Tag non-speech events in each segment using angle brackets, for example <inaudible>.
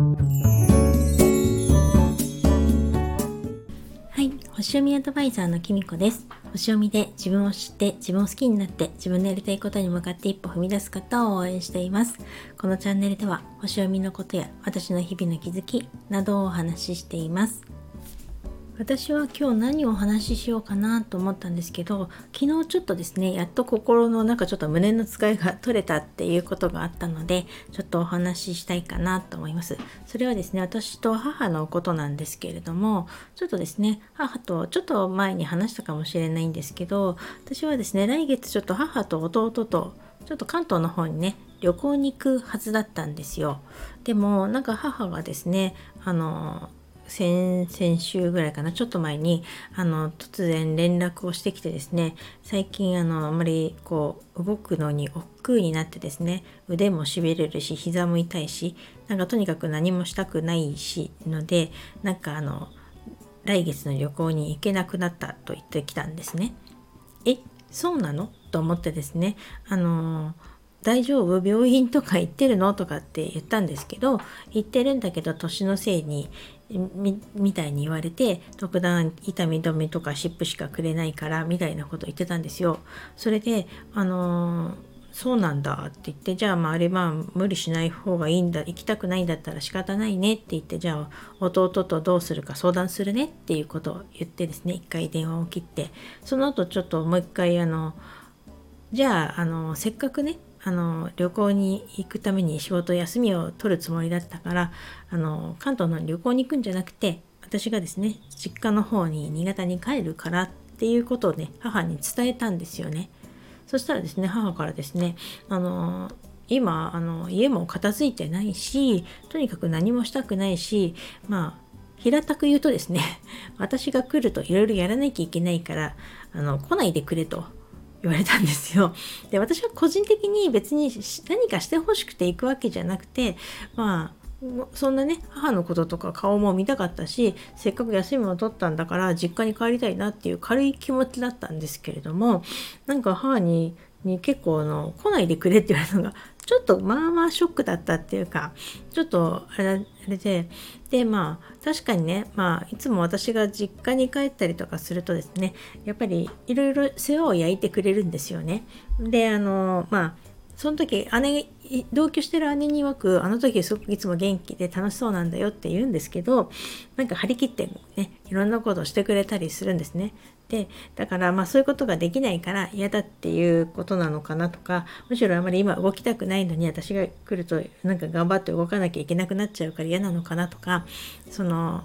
はい星読みアドバイザーのきみこです。星読みで自分を知って自分を好きになって自分のやりたいことに向かって一歩踏み出す方を応援していますこのチャンネルでは星読みのことや私の日々の気づきなどをお話ししています私は今日何をお話ししようかなと思ったんですけど昨日ちょっとですねやっと心のなんかちょっと胸の使いが取れたっていうことがあったのでちょっとお話ししたいかなと思います。それはですね私と母のことなんですけれどもちょっとですね母とちょっと前に話したかもしれないんですけど私はですね来月ちょっと母と弟とちょっと関東の方にね旅行に行くはずだったんですよ。でもなんか母がですねあの先々週ぐらいかなちょっと前にあの突然連絡をしてきてですね最近あのあまりこう動くのに億劫になってですね腕もしびれるし膝も痛いしなんかとにかく何もしたくないしのでなんかあの来月の旅行に行けなくなったと言ってきたんですね。えそうなの？と思ってですねあの大丈夫？病院とか行ってるの？とかって言ったんですけど行ってるんだけど年のせいにみみたいに言われて特段痛み止めとか湿布しかくれないからみたいなこと言ってたんですよ。それであのー、そうなんだって言ってじゃあまああれは無理しない方がいいんだ行きたくないんだったら仕方ないねって言ってじゃあ弟とどうするか相談するねっていうことを言ってですね一回電話を切って。その後ちょっともう一回あのじゃああのせっかくねあの旅行に行くために仕事休みを取るつもりだったからあの関東の旅行に行くんじゃなくて私がですね実家の方に新潟に帰るからっていうことをね母に伝えたんですよね。そしたらですね母からですねあの今あの家も片付いてないしとにかく何もしたくないしまあ平たく言うとですね <laughs> 私が来るといろいろやらなきゃいけないからあの来ないでくれと言われたんですよ。で私は個人的に別に何かしてほしくて行くわけじゃなくてまあそんなね母のこととか顔も見たかったしせっかく休みも取ったんだから実家に帰りたいなっていう軽い気持ちだったんですけれどもなんか母にに結構あの来ないでくれって言われたのがちょっとまあまあショックだったっていうかちょっとあれあれででまあ確かにねまあいつも私が実家に帰ったりとかするとですねやっぱりいろいろ世話を焼いてくれるんですよね。であのまあその時姉同居してる姉に曰くあの時すごくいつも元気で楽しそうなんだよって言うんですけどなんか張り切ってねいろんなことをしてくれたりするんですね。でだからまあそういうことができないから嫌だっていうことなのかなとかむしろあまり今動きたくないのに私が来るとなんか頑張って動かなきゃいけなくなっちゃうから嫌なのかなとかその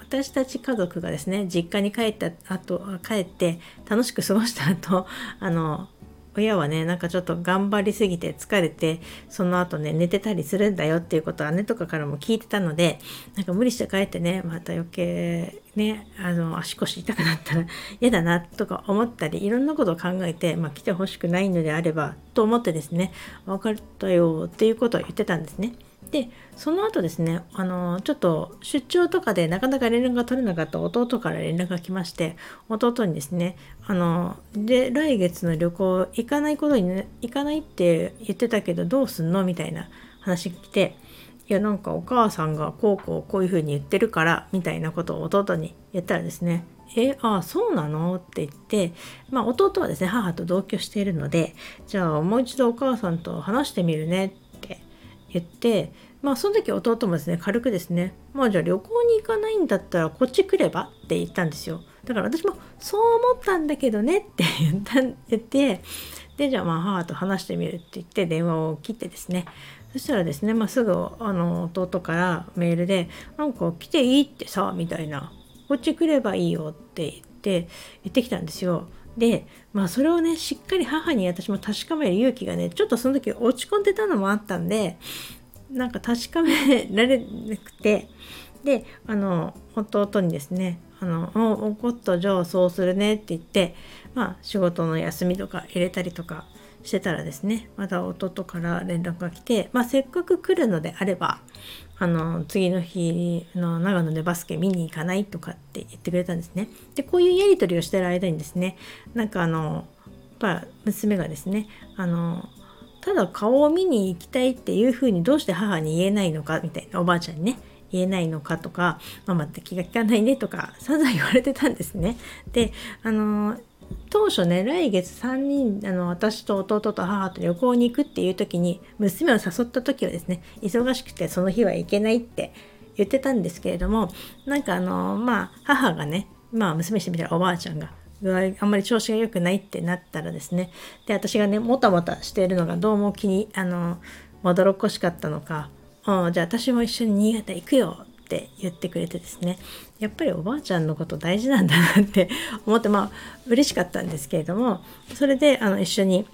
私たち家族がですね実家に帰った後帰って楽しく過ごした後あの親はねなんかちょっと頑張りすぎて疲れてその後ね寝てたりするんだよっていうことは姉とかからも聞いてたのでなんか無理して帰ってねまた余計ねあの足腰痛くなったら <laughs> 嫌だなとか思ったりいろんなことを考えて、まあ、来てほしくないのであればと思ってですね分かったよっていうことを言ってたんですね。でその後ですねあのちょっと出張とかでなかなか連絡が取れなかった弟から連絡が来まして弟にですねあので来月の旅行行かないことに、ね、行かないって言ってたけどどうすんのみたいな話が来ていやなんかお母さんがこうこうこういうふうに言ってるからみたいなことを弟に言ったらですねえああそうなの？って言って、まあ、弟はですね母と同居しているのでじゃあもう一度お母さんと話してみるねって言ってまあその時弟もですね軽くですねまあじゃあ旅行に行かないんだったらこっち来れば？って言ったんですよ。だから私もそう思ったんだけどねって言った言ってでじゃあまあ母と話してみるって言って電話を切ってですね。そしたらですね、まあ、すぐあの弟からメールで「なんか来ていいってさ」みたいな「こっち来ればいいよ」って言って言ってきたんですよ。でまあそれをねしっかり母に私も確かめる勇気がねちょっとその時落ち込んでたのもあったんでなんか確かめられなくてであの弟にですね「あのお怒ったじゃあそうするね」って言ってまあ仕事の休みとか入れたりとかしてたらですねまた弟から連絡が来て、まあ、せっかく来るのであればあの次の日の長野でバスケ見に行かないとかって言ってくれたんですね。でこういうやり取りをしてる間にですねなんかあのやっぱ娘がですねあのただ顔を見に行きたいっていうふうにどうして母に言えないのかみたいなおばあちゃんにね言えないのかとかママって気が利かないねとか散々言われてたんですね。であの当初ね来月3人あの私と弟と母と旅行に行くっていう時に娘を誘った時はですね忙しくてその日は行けないって言ってたんですけれどもなんかあのまあ母がねまあ娘してみたらおばあちゃんが具合あんまり調子が良くないってなったらですね。で私がねもたもたしているのがどうも気にあのまどろっこしかったのか「じゃあ私も一緒に新潟行くよ」って言ってくれてですね。やっぱりおばあちゃんのこと大事なんだなって <laughs> 思ってまあ嬉しかったんですけれどもそれであの一緒に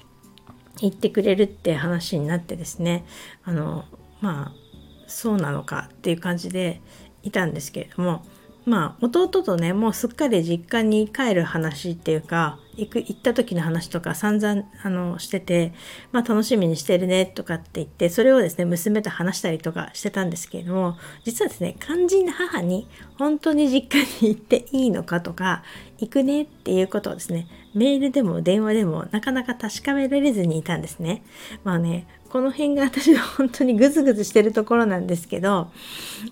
行ってくれるって話になってですね。あのまあそうなのかっていう感じでいたんですけれどもまあ弟とねもうすっかり実家に帰る話っていうか行く行った時の話とか散々あのしてて、まあ、楽しみにしてるねとかって言ってそれをですね娘と話したりとかしてたんですけれども実はですね肝心な母に本当に実家に行っていいのかとか行くねっていうことをですねメールでも電話でもなかなか確かめられずにいたんですね。まあねこの辺が私の本当にグズグズしてるところなんですけど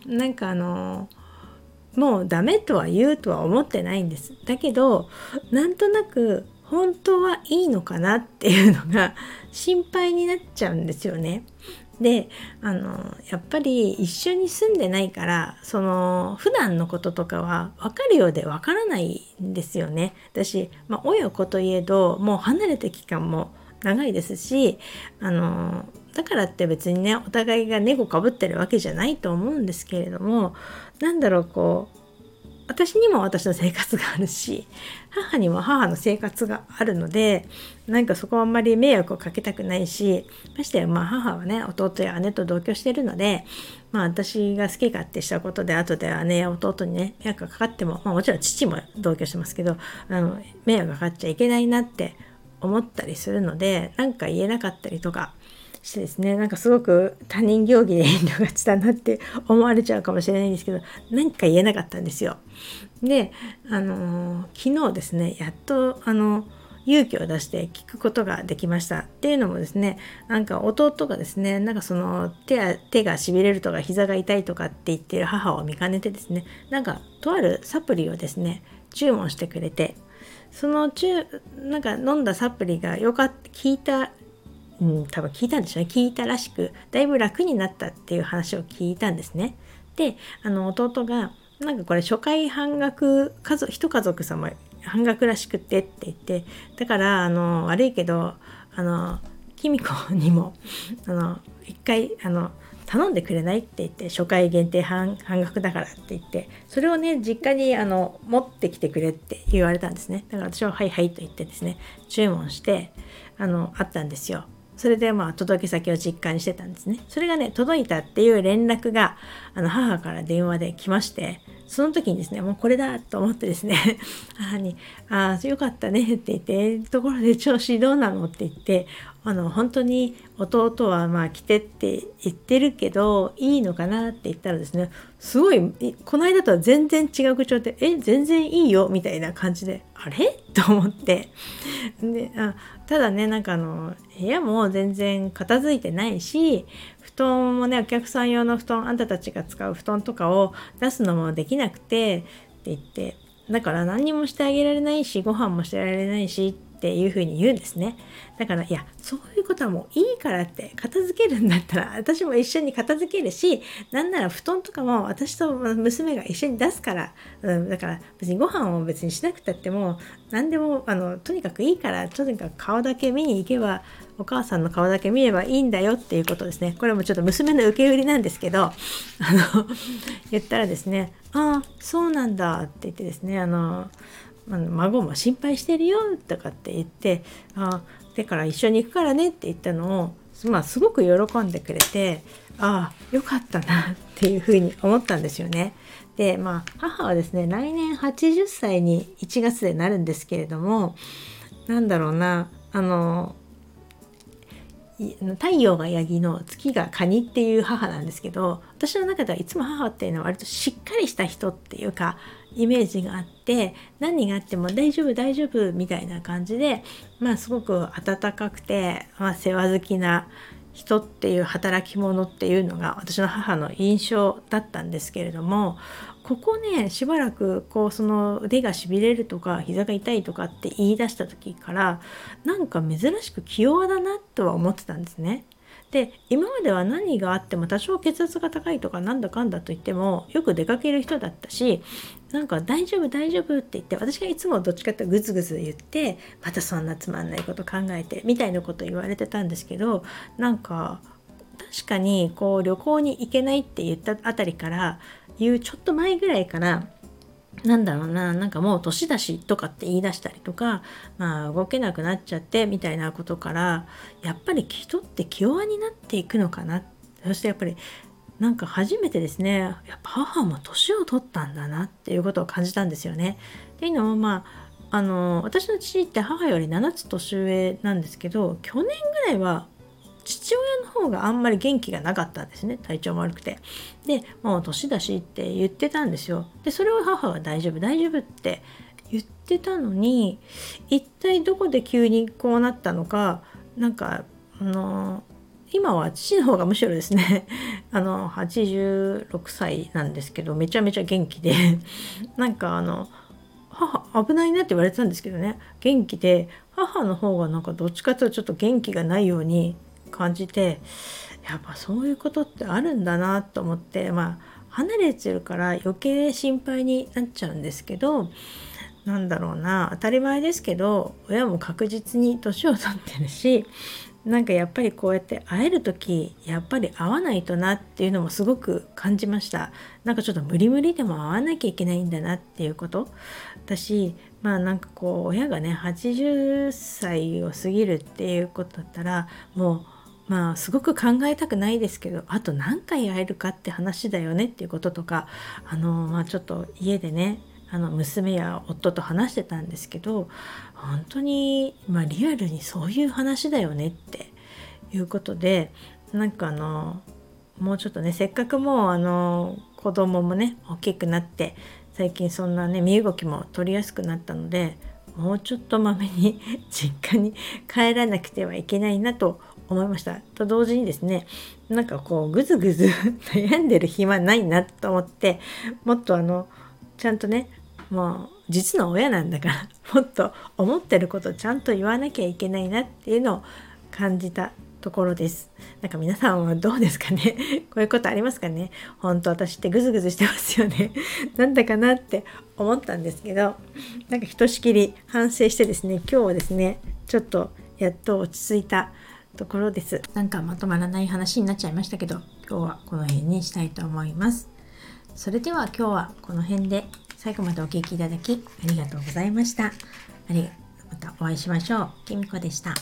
なんかあのもうダメとは言うとは思ってないんです。だけどなんとなく本当はいいのかなっていうのが心配になっちゃうんですよね。であのやっぱり一緒に住んでないからその普段のこととかは分かるようで分からないんですよね。私、まあ、親子といえどもう離れて期間も長いですしあのだからって別にねお互いが猫かぶってるわけじゃないと思うんですけれどもなんだろうこう私にも私の生活があるし母にも母の生活があるのでなんかそこはあんまり迷惑をかけたくないしましてやまあ母はね弟や姉と同居してるのでまあ私が好き勝手したことで後で姉や弟にね迷惑がかかっても、まあ、もちろん父も同居してますけどあの迷惑がかかっちゃいけないなって思ったりするので何か言えなかったりとかしてですねなんかすごく他人行儀で遠慮がちだなって思われちゃうかもしれないんですけど何か言えなかったんですよ。であの昨日ですねやっとあの勇気を出して聞くことができましたっていうのもですねなんか弟がですねなんかその手手がしびれるとか膝が痛いとかって言ってる母を見かねてですねなんかとあるサプリをですね注文してくれてその中なんか飲んだサプリがよかった効いたうん、多分聞いたんでしょうね。聞いたらしくだいぶ楽になったっていう話を聞いたんですね。であの弟がなんかこれ初回半額家族一家族様半額らしくってって言ってだからあの悪いけどあのきみこにもあの一回あの頼んでくれないって言って初回限定半額だからって言ってそれをね実家にあの持ってきてくれって言われたんですね。だから私は「はいはい」と言ってですね注文してあのあったんですよ。それでまあ届け先を実家にしてたんですね。それがね、届いたっていう連絡があの母から電話で来まして、その時にですね、もうこれだと思ってですね、<laughs> 母に、ああ、よかったねって言って、ところで調子どうなの？って言って、あの、本当に弟はまあ来てって言ってるけど、いいのかなって言ったらですね、すごい、この間とは全然違う口調で、え、全然いいよみたいな感じで、あれ？<laughs> と思って。であただねなんかあの部屋も全然片付いてないし布団もねお客さん用の布団あんたたちが使う布団とかを出すのもできなくてって言ってだから何にもしてあげられないしご飯もしてられないしってていうふうに言うんですね。だからいやそういうことはもういいからって片付けるんだったら私も一緒に片付けるしなんなら布団とかも私と娘が一緒に出すから、うん、だから別にご飯を別にしなくたっても何でもあのとにかくいいからとにかく顔だけ見に行けばお母さんの顔だけ見ればいいんだよっていうことですねこれもちょっと娘の受け売りなんですけどあの言ったらですねああそうなんだって言ってですねあの孫も心配してるよとかって言ってあだから一緒に行くからねって言ったのを、まあ、すごく喜んでくれてああよかったなっていうふうに思ったんですよね。でまあ母はですね来年80歳に1月でなるんですけれどもなんだろうなあの太陽がヤギの月がカニっていう母なんですけど私の中ではいつも母っていうのは割としっかりした人っていうかイメージがあって何があっても大丈夫大丈夫みたいな感じでまあすごく温かくて、まあ、世話好きな人っていう働き者っていうのが私の母の印象だったんですけれどもここねしばらくこうその腕がしびれるとか膝が痛いとかって言い出した時からなんか珍しく気弱だなとは思ってたんですね。で今までは何があっても多少血圧が高いとかなんだかんだと言ってもよく出かける人だったしなんか大丈夫大丈夫って言って私がいつもどっちかってグズグズ言ってまたそんなつまんないこと考えてみたいなこと言われてたんですけどなんか確かにこう旅行に行けないって言ったあたりから言うちょっと前ぐらいからなんだろうななんかもう年だしとかって言い出したりとかまあ動けなくなっちゃってみたいなことからやっぱり人って気弱になっていくのかなそしてやっぱりなんか初めてですねやっぱ母も年を取ったんだなっていうことを感じたんですよね。っていうのもまああの私の父って母より7つ年上なんですけど去年ぐらいは父親の方があんまり元気がなかったんですね体調も悪くて。でもう年だしって言ってたんですよ。でそれを母は大丈夫大丈夫って言ってたのに一体どこで急にこうなったのかなんかあの今は父の方がむしろですね <laughs> あの86歳なんですけどめちゃめちゃ元気で <laughs> なんかあの母危ないなって言われてたんですけどね。元気で母の方がなんかどっちかというとちょっと元気がないように感じてやっぱそういうことってあるんだなと思ってまあ離れてるから余計心配になっちゃうんですけどなんだろうな当たり前ですけど親も確実に年を取ってるしなんかやっぱりこうやって会える時やっぱり会わないとなっていうのもすごく感じました。なんかちょっと無理無理でも会わなきゃいけないんだなっていうこと。私まあなんかこう親がね80歳を過ぎるっていうことだったらもうまあすごく考えたくないですけどあと何回会えるかって話だよねっていうこととかあのまあちょっと家でねあの娘や夫と話してたんですけど本当に、まあ、リアルにそういう話だよねっていうことでなんかあのもうちょっとねせっかくもうあの子供もね大きくなって最近そんなね身動きも取りやすくなったのでもうちょっとまめに実家に帰らなくてはいけないなと思いました。と同時にですねなんかこうぐずぐず悩んでる暇ないなと思ってもっとあのちゃんとねもう実の親なんだから <laughs> もっと思ってることちゃんと言わなきゃいけないなっていうのを感じたところです。なんか皆さんはどうですかね？<laughs> こういうことありますかね？本当私ってグズグズしてますよね <laughs> なんだかなって思ったんですけどなんかひとしきり反省してですね今日はですねちょっとやっと落ち着いたところです。なんかまとまらない話になっちゃいましたけど今日はこの辺にしたいと思います。それでは今日はこの辺で最後までお聴きいただきありがとうございました。ありまたお会いしましょう。きみこでした。